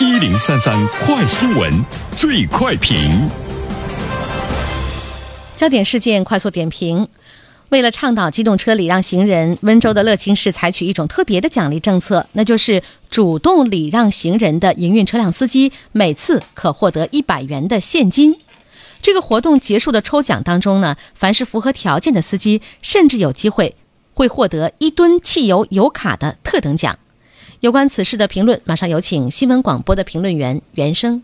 一零三三快新闻，最快评。焦点事件快速点评。为了倡导机动车礼让行人，温州的乐清市采取一种特别的奖励政策，那就是主动礼让行人的营运车辆司机每次可获得一百元的现金。这个活动结束的抽奖当中呢，凡是符合条件的司机，甚至有机会会获得一吨汽油油卡的特等奖。有关此事的评论，马上有请新闻广播的评论员袁生。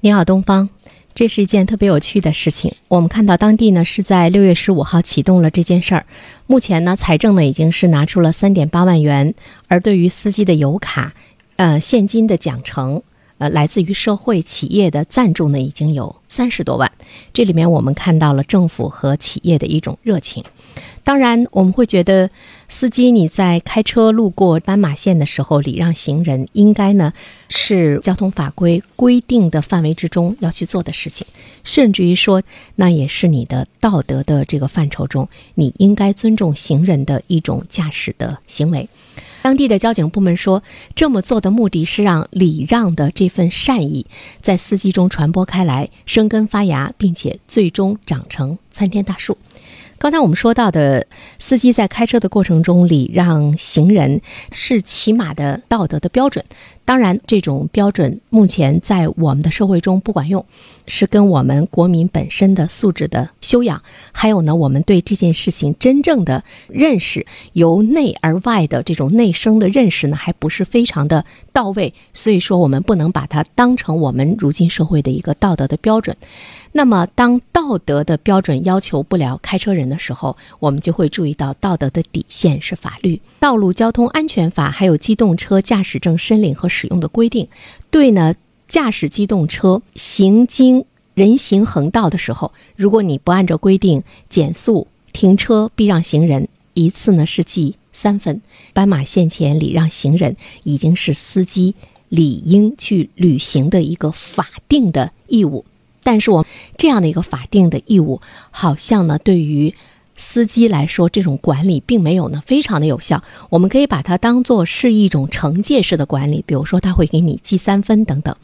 你好，东方。这是一件特别有趣的事情。我们看到当地呢是在六月十五号启动了这件事儿，目前呢财政呢已经是拿出了三点八万元，而对于司机的油卡，呃现金的奖惩，呃来自于社会企业的赞助呢已经有三十多万。这里面我们看到了政府和企业的一种热情。当然，我们会觉得司机你在开车路过斑马线的时候礼让行人，应该呢是交通法规规定的范围之中要去做的事情，甚至于说那也是你的道德的这个范畴中，你应该尊重行人的一种驾驶的行为。当地的交警部门说，这么做的目的是让礼让的这份善意在司机中传播开来，生根发芽，并且最终长成参天大树。刚才我们说到的，司机在开车的过程中礼让行人是起码的道德的标准。当然，这种标准目前在我们的社会中不管用，是跟我们国民本身的素质的修养，还有呢，我们对这件事情真正的认识，由内而外的这种内生的认识呢，还不是非常的到位。所以说，我们不能把它当成我们如今社会的一个道德的标准。那么，当道德的标准要求不了开车人的时候，我们就会注意到道德的底线是法律、道路交通安全法，还有机动车驾驶证申领和。使用的规定，对呢，驾驶机动车行经人行横道的时候，如果你不按照规定减速、停车、避让行人，一次呢是记三分。斑马线前礼让行人已经是司机理应去履行的一个法定的义务，但是我这样的一个法定的义务，好像呢对于。司机来说，这种管理并没有呢非常的有效。我们可以把它当做是一种惩戒式的管理，比如说他会给你记三分等等。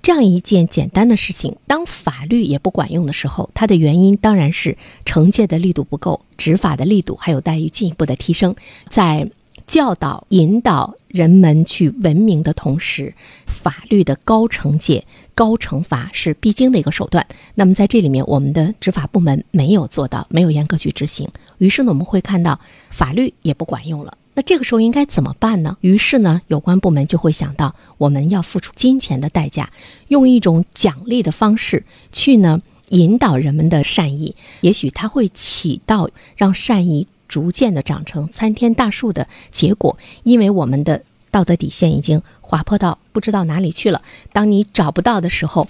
这样一件简单的事情，当法律也不管用的时候，它的原因当然是惩戒的力度不够，执法的力度还有待于进一步的提升。在教导引导人们去文明的同时，法律的高惩戒。高惩罚是必经的一个手段。那么在这里面，我们的执法部门没有做到，没有严格去执行。于是呢，我们会看到法律也不管用了。那这个时候应该怎么办呢？于是呢，有关部门就会想到，我们要付出金钱的代价，用一种奖励的方式去呢引导人们的善意。也许它会起到让善意逐渐的长成参天大树的结果。因为我们的道德底线已经。划破到不知道哪里去了。当你找不到的时候，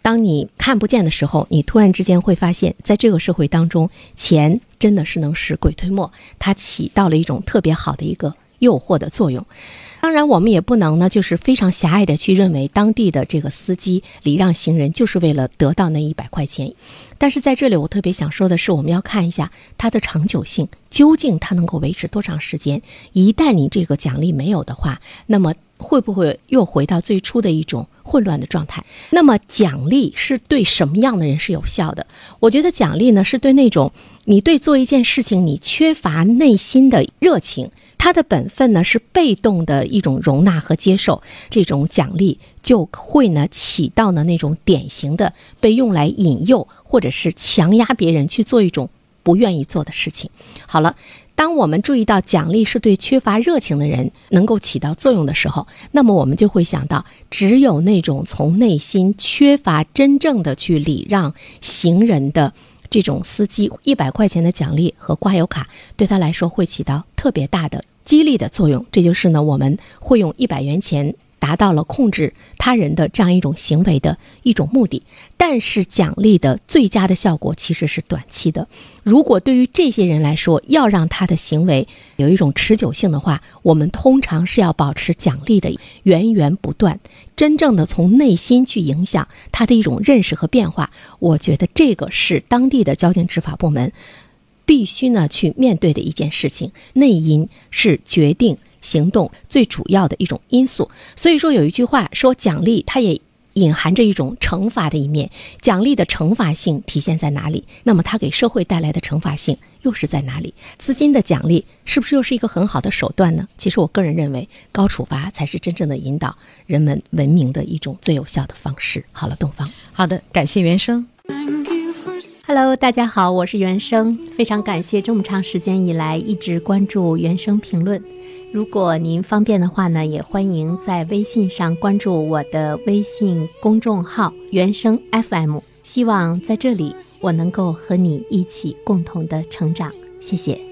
当你看不见的时候，你突然之间会发现，在这个社会当中，钱真的是能使鬼推磨，它起到了一种特别好的一个诱惑的作用。当然，我们也不能呢，就是非常狭隘的去认为当地的这个司机礼让行人就是为了得到那一百块钱。但是在这里，我特别想说的是，我们要看一下它的长久性，究竟它能够维持多长时间？一旦你这个奖励没有的话，那么会不会又回到最初的一种混乱的状态？那么奖励是对什么样的人是有效的？我觉得奖励呢，是对那种你对做一件事情你缺乏内心的热情。他的本分呢是被动的一种容纳和接受，这种奖励就会呢起到呢那种典型的被用来引诱或者是强压别人去做一种不愿意做的事情。好了，当我们注意到奖励是对缺乏热情的人能够起到作用的时候，那么我们就会想到，只有那种从内心缺乏真正的去礼让行人的。这种司机一百块钱的奖励和刮油卡，对他来说会起到特别大的激励的作用。这就是呢，我们会用一百元钱。达到了控制他人的这样一种行为的一种目的，但是奖励的最佳的效果其实是短期的。如果对于这些人来说，要让他的行为有一种持久性的话，我们通常是要保持奖励的源源不断，真正的从内心去影响他的一种认识和变化。我觉得这个是当地的交警执法部门必须呢去面对的一件事情。内因是决定。行动最主要的一种因素。所以说有一句话说，奖励它也。隐含着一种惩罚的一面，奖励的惩罚性体现在哪里？那么它给社会带来的惩罚性又是在哪里？资金的奖励是不是又是一个很好的手段呢？其实我个人认为，高处罚才是真正的引导人们文明的一种最有效的方式。好了，东方，好的，感谢原生。Hello，大家好，我是原生，非常感谢这么长时间以来一直关注原生评论。如果您方便的话呢，也欢迎在微信上关注我的微信公众号“原生 FM”。希望在这里我能够和你一起共同的成长，谢谢。